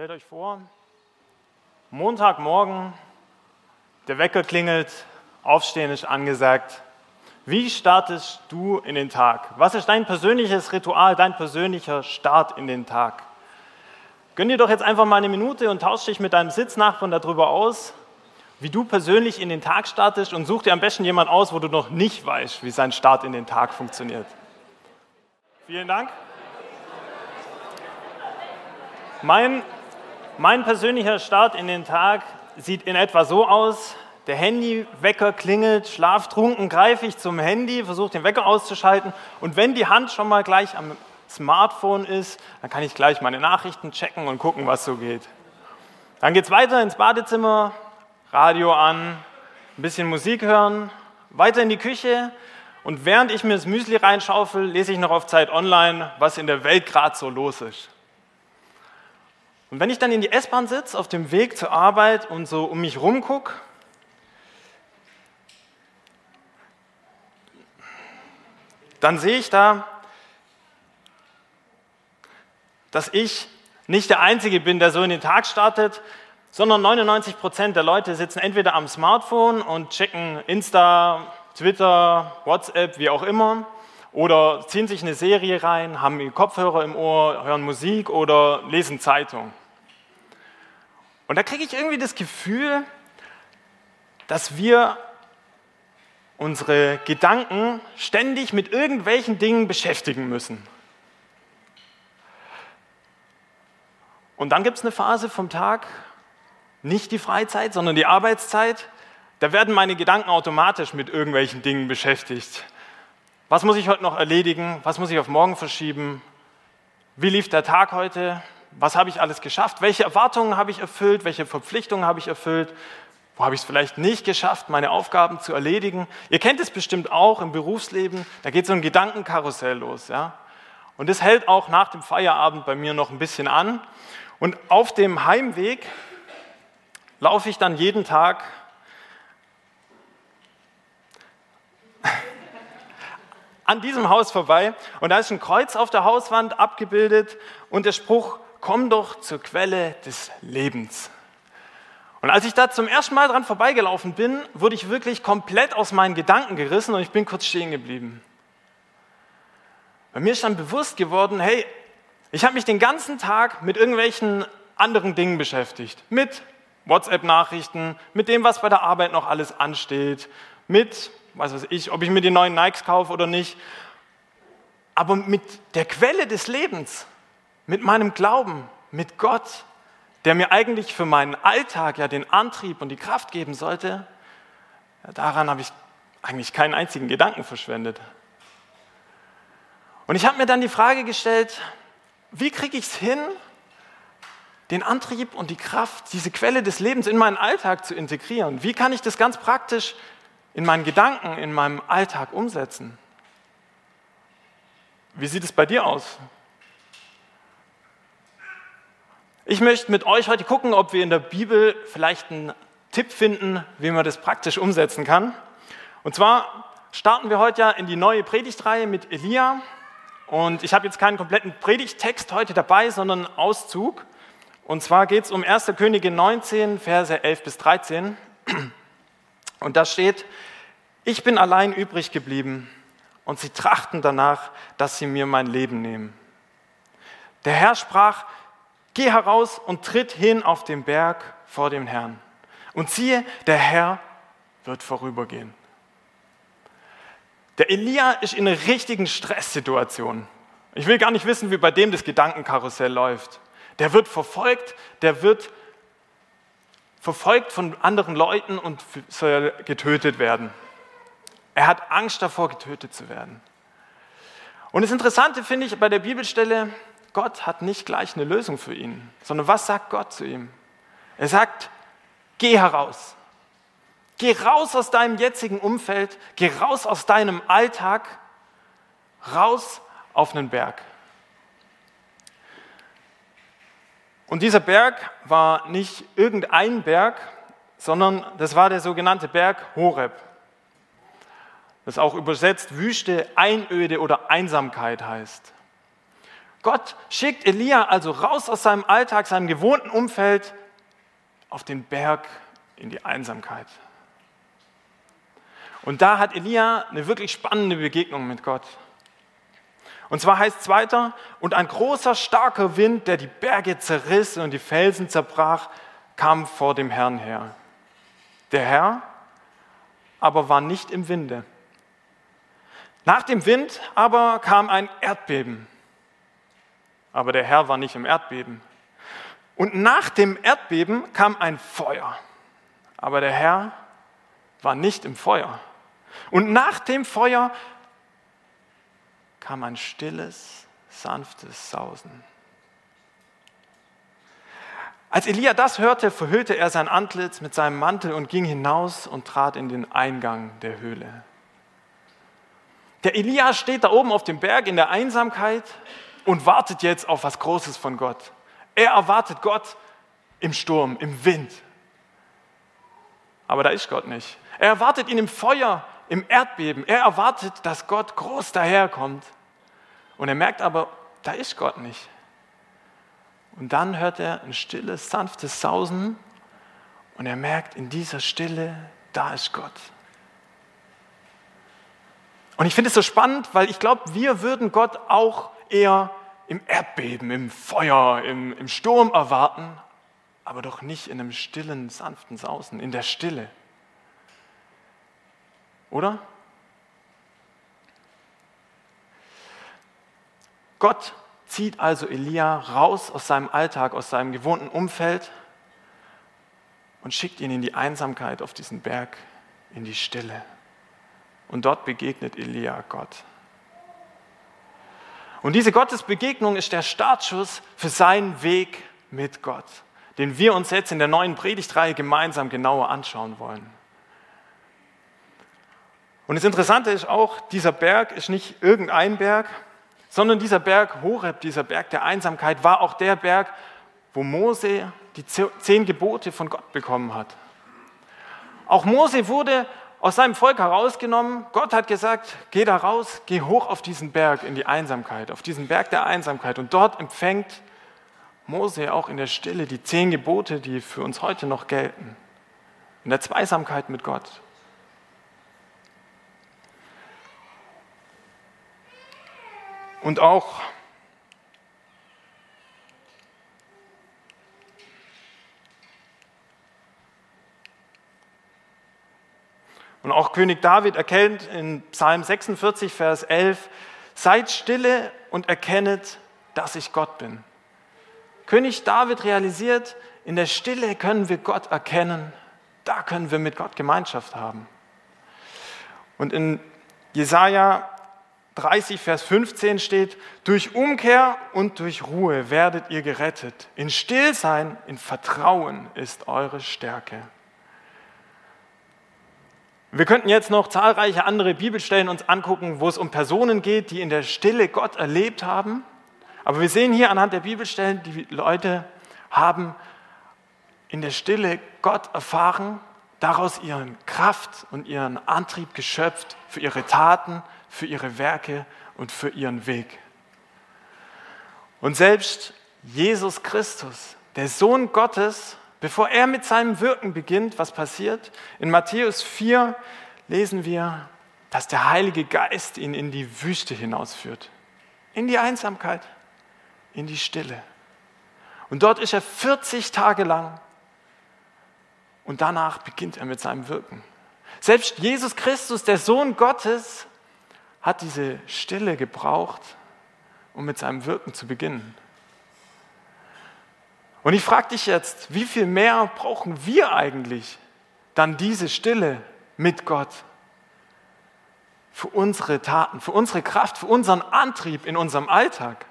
Stellt euch vor, Montagmorgen, der Wecker klingelt, Aufstehen ist angesagt. Wie startest du in den Tag? Was ist dein persönliches Ritual, dein persönlicher Start in den Tag? Gönn dir doch jetzt einfach mal eine Minute und tausch dich mit deinem Sitznachbarn darüber aus, wie du persönlich in den Tag startest und such dir am besten jemand aus, wo du noch nicht weißt, wie sein Start in den Tag funktioniert. Vielen Dank. Mein mein persönlicher Start in den Tag sieht in etwa so aus. Der Handywecker klingelt, schlaftrunken greife ich zum Handy, versuche den Wecker auszuschalten und wenn die Hand schon mal gleich am Smartphone ist, dann kann ich gleich meine Nachrichten checken und gucken, was so geht. Dann geht es weiter ins Badezimmer, Radio an, ein bisschen Musik hören, weiter in die Küche und während ich mir das Müsli reinschaufel, lese ich noch auf Zeit Online, was in der Welt gerade so los ist. Und wenn ich dann in die S-Bahn sitze, auf dem Weg zur Arbeit und so um mich rum gucke, dann sehe ich da, dass ich nicht der Einzige bin, der so in den Tag startet, sondern 99 Prozent der Leute sitzen entweder am Smartphone und checken Insta, Twitter, WhatsApp, wie auch immer, oder ziehen sich eine Serie rein, haben Kopfhörer im Ohr, hören Musik oder lesen Zeitung. Und da kriege ich irgendwie das Gefühl, dass wir unsere Gedanken ständig mit irgendwelchen Dingen beschäftigen müssen. Und dann gibt es eine Phase vom Tag, nicht die Freizeit, sondern die Arbeitszeit. Da werden meine Gedanken automatisch mit irgendwelchen Dingen beschäftigt. Was muss ich heute noch erledigen? Was muss ich auf morgen verschieben? Wie lief der Tag heute? Was habe ich alles geschafft, welche Erwartungen habe ich erfüllt, welche Verpflichtungen habe ich erfüllt, wo habe ich es vielleicht nicht geschafft, meine Aufgaben zu erledigen. Ihr kennt es bestimmt auch im Berufsleben, da geht so ein Gedankenkarussell los. Ja? Und das hält auch nach dem Feierabend bei mir noch ein bisschen an. Und auf dem Heimweg laufe ich dann jeden Tag an diesem Haus vorbei und da ist ein Kreuz auf der Hauswand abgebildet und der Spruch komm doch zur Quelle des Lebens. Und als ich da zum ersten Mal dran vorbeigelaufen bin, wurde ich wirklich komplett aus meinen Gedanken gerissen und ich bin kurz stehen geblieben. Bei mir ist dann bewusst geworden, hey, ich habe mich den ganzen Tag mit irgendwelchen anderen Dingen beschäftigt. Mit WhatsApp-Nachrichten, mit dem, was bei der Arbeit noch alles ansteht, mit, was weiß ich, ob ich mir die neuen Nikes kaufe oder nicht. Aber mit der Quelle des Lebens, mit meinem Glauben, mit Gott, der mir eigentlich für meinen Alltag ja den Antrieb und die Kraft geben sollte, daran habe ich eigentlich keinen einzigen Gedanken verschwendet. Und ich habe mir dann die Frage gestellt, wie kriege ich es hin, den Antrieb und die Kraft, diese Quelle des Lebens in meinen Alltag zu integrieren? Wie kann ich das ganz praktisch in meinen Gedanken, in meinem Alltag umsetzen? Wie sieht es bei dir aus? Ich möchte mit euch heute gucken, ob wir in der Bibel vielleicht einen Tipp finden, wie man das praktisch umsetzen kann. Und zwar starten wir heute ja in die neue Predigtreihe mit Elia. Und ich habe jetzt keinen kompletten Predigttext heute dabei, sondern einen Auszug. Und zwar geht es um 1. Könige 19, Verse 11 bis 13. Und da steht, ich bin allein übrig geblieben und sie trachten danach, dass sie mir mein Leben nehmen. Der Herr sprach, Geh heraus und tritt hin auf den Berg vor dem Herrn. Und siehe, der Herr wird vorübergehen. Der Elia ist in einer richtigen Stresssituation. Ich will gar nicht wissen, wie bei dem das Gedankenkarussell läuft. Der wird verfolgt, der wird verfolgt von anderen Leuten und soll getötet werden. Er hat Angst davor, getötet zu werden. Und das Interessante finde ich bei der Bibelstelle, Gott hat nicht gleich eine Lösung für ihn, sondern was sagt Gott zu ihm? Er sagt, geh heraus. Geh raus aus deinem jetzigen Umfeld, geh raus aus deinem Alltag, raus auf einen Berg. Und dieser Berg war nicht irgendein Berg, sondern das war der sogenannte Berg Horeb. Das auch übersetzt Wüste, Einöde oder Einsamkeit heißt. Gott schickt Elia also raus aus seinem Alltag, seinem gewohnten Umfeld, auf den Berg in die Einsamkeit. Und da hat Elia eine wirklich spannende Begegnung mit Gott. Und zwar heißt es weiter, und ein großer, starker Wind, der die Berge zerriss und die Felsen zerbrach, kam vor dem Herrn her. Der Herr aber war nicht im Winde. Nach dem Wind aber kam ein Erdbeben. Aber der Herr war nicht im Erdbeben. Und nach dem Erdbeben kam ein Feuer. Aber der Herr war nicht im Feuer. Und nach dem Feuer kam ein stilles, sanftes Sausen. Als Elia das hörte, verhüllte er sein Antlitz mit seinem Mantel und ging hinaus und trat in den Eingang der Höhle. Der Elia steht da oben auf dem Berg in der Einsamkeit und wartet jetzt auf was Großes von Gott. Er erwartet Gott im Sturm, im Wind. Aber da ist Gott nicht. Er erwartet ihn im Feuer, im Erdbeben. Er erwartet, dass Gott groß daherkommt. Und er merkt aber, da ist Gott nicht. Und dann hört er ein stilles, sanftes Sausen und er merkt, in dieser Stille, da ist Gott. Und ich finde es so spannend, weil ich glaube, wir würden Gott auch eher im Erdbeben, im Feuer, im, im Sturm erwarten, aber doch nicht in einem stillen, sanften Sausen, in der Stille. Oder? Gott zieht also Elia raus aus seinem Alltag, aus seinem gewohnten Umfeld und schickt ihn in die Einsamkeit auf diesen Berg, in die Stille. Und dort begegnet Elia Gott. Und diese Gottesbegegnung ist der Startschuss für seinen Weg mit Gott, den wir uns jetzt in der neuen Predigtreihe gemeinsam genauer anschauen wollen. Und das Interessante ist auch, dieser Berg ist nicht irgendein Berg, sondern dieser Berg Horeb, dieser Berg der Einsamkeit, war auch der Berg, wo Mose die zehn Gebote von Gott bekommen hat. Auch Mose wurde aus seinem Volk herausgenommen. Gott hat gesagt, geh da raus, geh hoch auf diesen Berg in die Einsamkeit, auf diesen Berg der Einsamkeit. Und dort empfängt Mose auch in der Stille die zehn Gebote, die für uns heute noch gelten. In der Zweisamkeit mit Gott. Und auch Und auch König David erkennt in Psalm 46, Vers 11, seid stille und erkennet, dass ich Gott bin. König David realisiert, in der Stille können wir Gott erkennen, da können wir mit Gott Gemeinschaft haben. Und in Jesaja 30, Vers 15 steht, durch Umkehr und durch Ruhe werdet ihr gerettet. In Stillsein, in Vertrauen ist eure Stärke. Wir könnten jetzt noch zahlreiche andere Bibelstellen uns angucken, wo es um Personen geht, die in der Stille Gott erlebt haben. Aber wir sehen hier anhand der Bibelstellen, die Leute haben in der Stille Gott erfahren, daraus ihren Kraft und ihren Antrieb geschöpft für ihre Taten, für ihre Werke und für ihren Weg. Und selbst Jesus Christus, der Sohn Gottes, Bevor er mit seinem Wirken beginnt, was passiert? In Matthäus 4 lesen wir, dass der Heilige Geist ihn in die Wüste hinausführt, in die Einsamkeit, in die Stille. Und dort ist er 40 Tage lang und danach beginnt er mit seinem Wirken. Selbst Jesus Christus, der Sohn Gottes, hat diese Stille gebraucht, um mit seinem Wirken zu beginnen. Und ich frage dich jetzt, wie viel mehr brauchen wir eigentlich dann diese Stille mit Gott? Für unsere Taten, für unsere Kraft, für unseren Antrieb in unserem Alltag.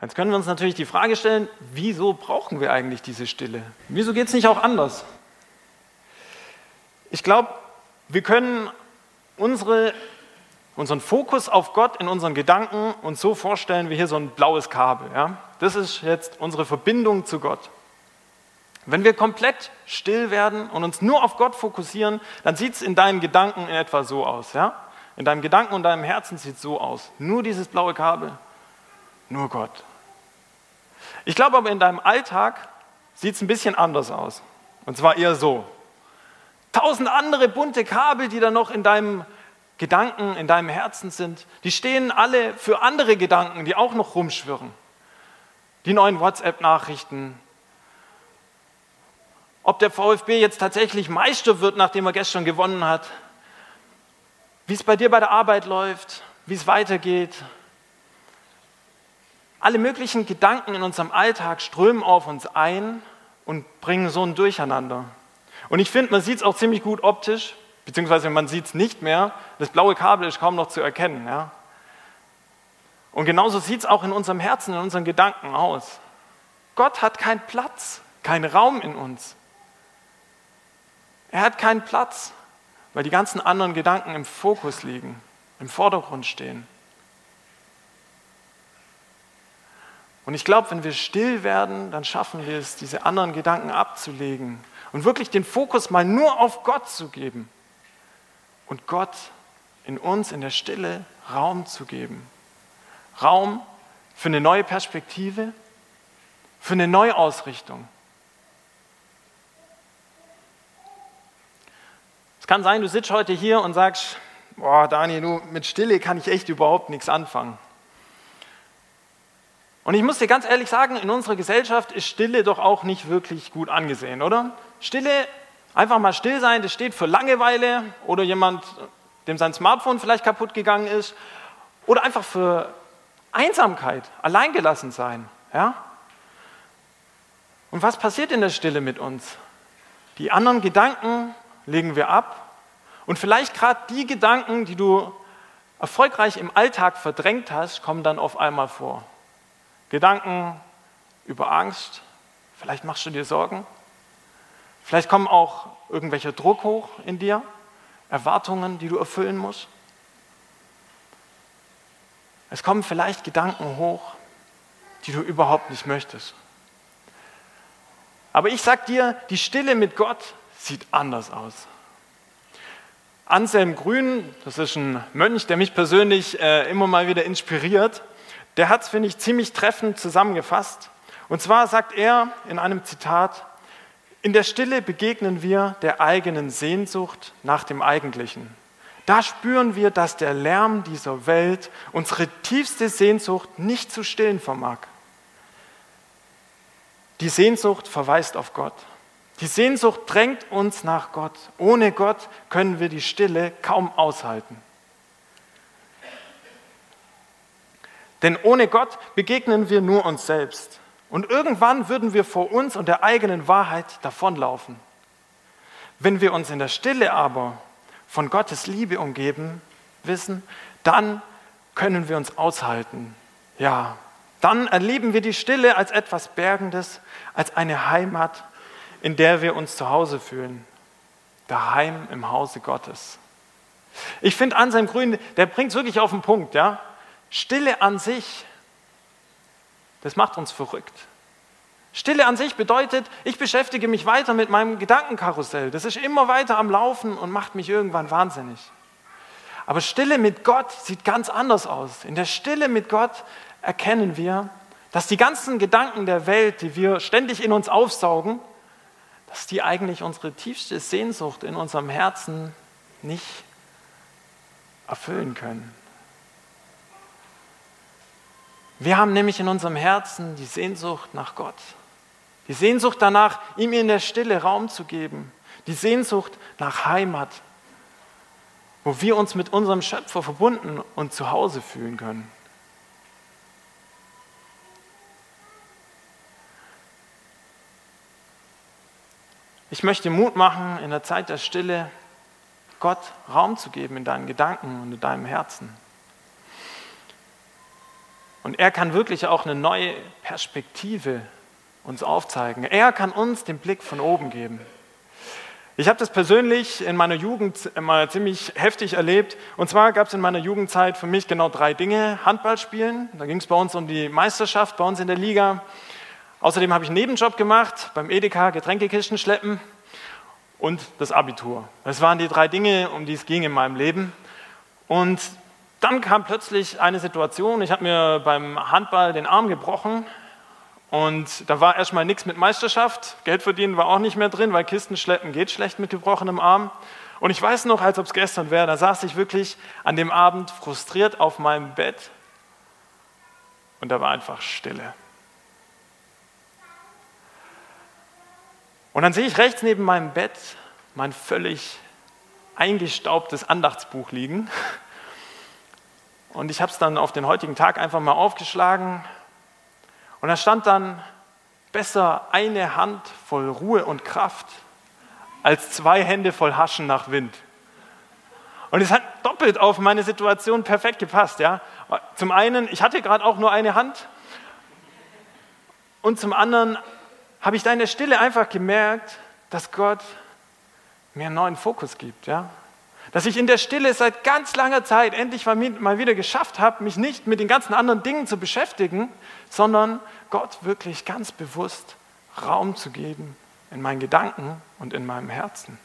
Jetzt können wir uns natürlich die Frage stellen, wieso brauchen wir eigentlich diese Stille? Wieso geht es nicht auch anders? Ich glaube, wir können unsere unseren Fokus auf Gott in unseren Gedanken uns so vorstellen wie hier so ein blaues Kabel. Ja? Das ist jetzt unsere Verbindung zu Gott. Wenn wir komplett still werden und uns nur auf Gott fokussieren, dann sieht es in deinen Gedanken in etwa so aus. Ja? in deinem Gedanken und deinem Herzen sieht so aus. Nur dieses blaue Kabel, nur Gott. Ich glaube aber in deinem Alltag sieht es ein bisschen anders aus. Und zwar eher so. Tausend andere bunte Kabel, die da noch in deinem Gedanken, in deinem Herzen sind, die stehen alle für andere Gedanken, die auch noch rumschwirren. Die neuen WhatsApp-Nachrichten. Ob der VfB jetzt tatsächlich Meister wird, nachdem er gestern gewonnen hat. Wie es bei dir bei der Arbeit läuft, wie es weitergeht, alle möglichen Gedanken in unserem Alltag strömen auf uns ein und bringen so ein Durcheinander. Und ich finde, man sieht es auch ziemlich gut optisch, beziehungsweise man sieht es nicht mehr. Das blaue Kabel ist kaum noch zu erkennen. Ja? Und genauso sieht es auch in unserem Herzen, in unseren Gedanken aus. Gott hat keinen Platz, keinen Raum in uns. Er hat keinen Platz, weil die ganzen anderen Gedanken im Fokus liegen, im Vordergrund stehen. Und ich glaube, wenn wir still werden, dann schaffen wir es, diese anderen Gedanken abzulegen und wirklich den Fokus mal nur auf Gott zu geben und Gott in uns in der Stille Raum zu geben. Raum für eine neue Perspektive, für eine Neuausrichtung. Es kann sein, du sitzt heute hier und sagst, boah, Daniel, du, mit Stille kann ich echt überhaupt nichts anfangen. Und ich muss dir ganz ehrlich sagen, in unserer Gesellschaft ist Stille doch auch nicht wirklich gut angesehen, oder? Stille, einfach mal still sein, das steht für Langeweile oder jemand, dem sein Smartphone vielleicht kaputt gegangen ist oder einfach für Einsamkeit, alleingelassen sein. Ja? Und was passiert in der Stille mit uns? Die anderen Gedanken legen wir ab und vielleicht gerade die Gedanken, die du erfolgreich im Alltag verdrängt hast, kommen dann auf einmal vor. Gedanken über Angst, vielleicht machst du dir Sorgen, vielleicht kommen auch irgendwelcher Druck hoch in dir, Erwartungen, die du erfüllen musst. Es kommen vielleicht Gedanken hoch, die du überhaupt nicht möchtest. Aber ich sag dir, die Stille mit Gott sieht anders aus. Anselm Grün, das ist ein Mönch, der mich persönlich äh, immer mal wieder inspiriert, der hat es, finde ich, ziemlich treffend zusammengefasst. Und zwar sagt er in einem Zitat, in der Stille begegnen wir der eigenen Sehnsucht nach dem Eigentlichen. Da spüren wir, dass der Lärm dieser Welt unsere tiefste Sehnsucht nicht zu stillen vermag. Die Sehnsucht verweist auf Gott. Die Sehnsucht drängt uns nach Gott. Ohne Gott können wir die Stille kaum aushalten. Denn ohne Gott begegnen wir nur uns selbst. Und irgendwann würden wir vor uns und der eigenen Wahrheit davonlaufen. Wenn wir uns in der Stille aber von Gottes Liebe umgeben wissen, dann können wir uns aushalten. Ja, dann erleben wir die Stille als etwas Bergendes, als eine Heimat, in der wir uns zu Hause fühlen. Daheim im Hause Gottes. Ich finde Anselm Grün, der bringt es wirklich auf den Punkt. Ja? Stille an sich, das macht uns verrückt. Stille an sich bedeutet, ich beschäftige mich weiter mit meinem Gedankenkarussell. Das ist immer weiter am Laufen und macht mich irgendwann wahnsinnig. Aber Stille mit Gott sieht ganz anders aus. In der Stille mit Gott erkennen wir, dass die ganzen Gedanken der Welt, die wir ständig in uns aufsaugen, dass die eigentlich unsere tiefste Sehnsucht in unserem Herzen nicht erfüllen können. Wir haben nämlich in unserem Herzen die Sehnsucht nach Gott. Die Sehnsucht danach, ihm in der Stille Raum zu geben. Die Sehnsucht nach Heimat, wo wir uns mit unserem Schöpfer verbunden und zu Hause fühlen können. Ich möchte Mut machen, in der Zeit der Stille Gott Raum zu geben in deinen Gedanken und in deinem Herzen. Und er kann wirklich auch eine neue Perspektive uns aufzeigen. Er kann uns den Blick von oben geben. Ich habe das persönlich in meiner Jugend immer ziemlich heftig erlebt. Und zwar gab es in meiner Jugendzeit für mich genau drei Dinge. Handball spielen, da ging es bei uns um die Meisterschaft, bei uns in der Liga. Außerdem habe ich einen Nebenjob gemacht, beim Edeka Getränkekisten schleppen und das Abitur. Das waren die drei Dinge, um die es ging in meinem Leben. Und dann kam plötzlich eine Situation, ich habe mir beim Handball den Arm gebrochen und da war erstmal nichts mit Meisterschaft, Geld verdienen war auch nicht mehr drin, weil Kisten schleppen geht schlecht mit gebrochenem Arm. Und ich weiß noch, als ob es gestern wäre, da saß ich wirklich an dem Abend frustriert auf meinem Bett und da war einfach Stille. Und dann sehe ich rechts neben meinem Bett mein völlig eingestaubtes Andachtsbuch liegen. Und ich habe es dann auf den heutigen Tag einfach mal aufgeschlagen. Und da stand dann, besser eine Hand voll Ruhe und Kraft als zwei Hände voll Haschen nach Wind. Und es hat doppelt auf meine Situation perfekt gepasst. Ja? Zum einen, ich hatte gerade auch nur eine Hand. Und zum anderen habe ich da in der Stille einfach gemerkt, dass Gott mir einen neuen Fokus gibt. Ja? Dass ich in der Stille seit ganz langer Zeit endlich mal wieder geschafft habe, mich nicht mit den ganzen anderen Dingen zu beschäftigen, sondern Gott wirklich ganz bewusst Raum zu geben in meinen Gedanken und in meinem Herzen.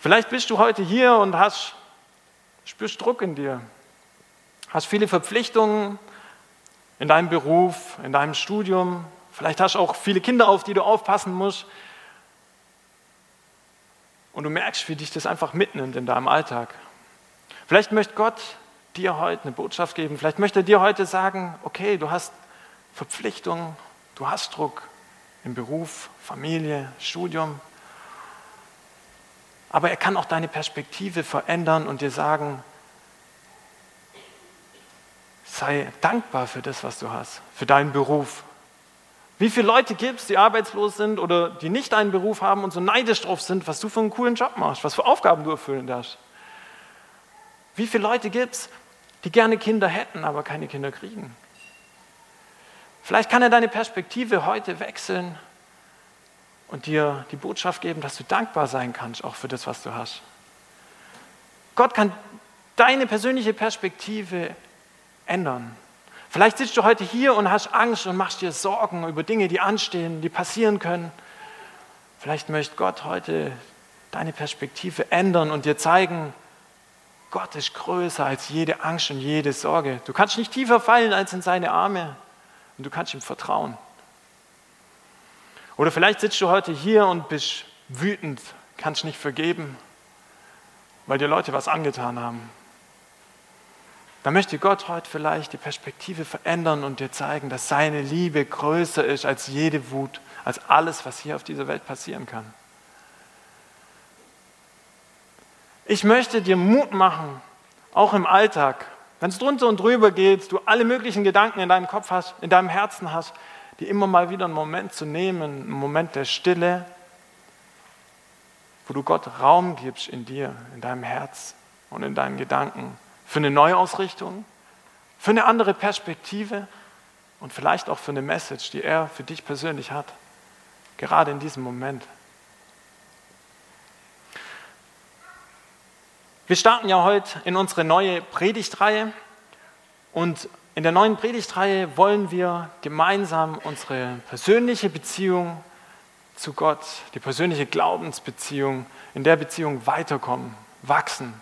Vielleicht bist du heute hier und hast, spürst Druck in dir, hast viele Verpflichtungen in deinem Beruf, in deinem Studium, Vielleicht hast du auch viele Kinder, auf die du aufpassen musst. Und du merkst, wie dich das einfach mitnimmt in deinem Alltag. Vielleicht möchte Gott dir heute eine Botschaft geben. Vielleicht möchte er dir heute sagen, okay, du hast Verpflichtungen, du hast Druck im Beruf, Familie, Studium. Aber er kann auch deine Perspektive verändern und dir sagen, sei dankbar für das, was du hast, für deinen Beruf, wie viele Leute gibt es, die arbeitslos sind oder die nicht einen Beruf haben und so neidisch drauf sind, was du für einen coolen Job machst, was für Aufgaben du erfüllen darfst? Wie viele Leute gibt es, die gerne Kinder hätten, aber keine Kinder kriegen? Vielleicht kann er deine Perspektive heute wechseln und dir die Botschaft geben, dass du dankbar sein kannst, auch für das, was du hast. Gott kann deine persönliche Perspektive ändern. Vielleicht sitzt du heute hier und hast Angst und machst dir Sorgen über Dinge, die anstehen, die passieren können. Vielleicht möchte Gott heute deine Perspektive ändern und dir zeigen, Gott ist größer als jede Angst und jede Sorge. Du kannst nicht tiefer fallen als in seine Arme und du kannst ihm vertrauen. Oder vielleicht sitzt du heute hier und bist wütend, kannst nicht vergeben, weil dir Leute was angetan haben. Da möchte Gott heute vielleicht die Perspektive verändern und dir zeigen, dass seine Liebe größer ist als jede Wut, als alles, was hier auf dieser Welt passieren kann. Ich möchte dir Mut machen, auch im Alltag, wenn es drunter und drüber geht, du alle möglichen Gedanken in deinem Kopf hast, in deinem Herzen hast, dir immer mal wieder einen Moment zu nehmen, einen Moment der Stille, wo du Gott Raum gibst in dir, in deinem Herz und in deinen Gedanken für eine Neuausrichtung, für eine andere Perspektive und vielleicht auch für eine Message, die er für dich persönlich hat, gerade in diesem Moment. Wir starten ja heute in unsere neue Predigtreihe und in der neuen Predigtreihe wollen wir gemeinsam unsere persönliche Beziehung zu Gott, die persönliche Glaubensbeziehung, in der Beziehung weiterkommen, wachsen,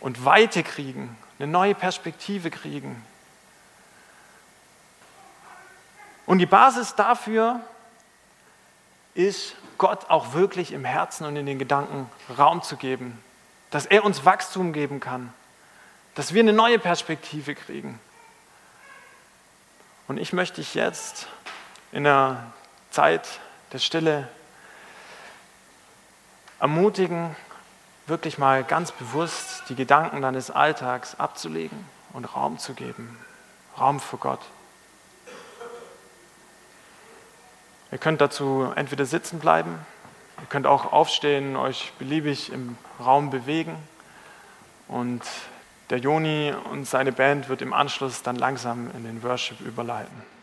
und Weite kriegen, eine neue Perspektive kriegen. Und die Basis dafür ist, Gott auch wirklich im Herzen und in den Gedanken Raum zu geben, dass er uns Wachstum geben kann, dass wir eine neue Perspektive kriegen. Und ich möchte dich jetzt in der Zeit der Stille ermutigen, wirklich mal ganz bewusst die Gedanken deines Alltags abzulegen und Raum zu geben. Raum für Gott. Ihr könnt dazu entweder sitzen bleiben, ihr könnt auch aufstehen, euch beliebig im Raum bewegen und der Joni und seine Band wird im Anschluss dann langsam in den Worship überleiten.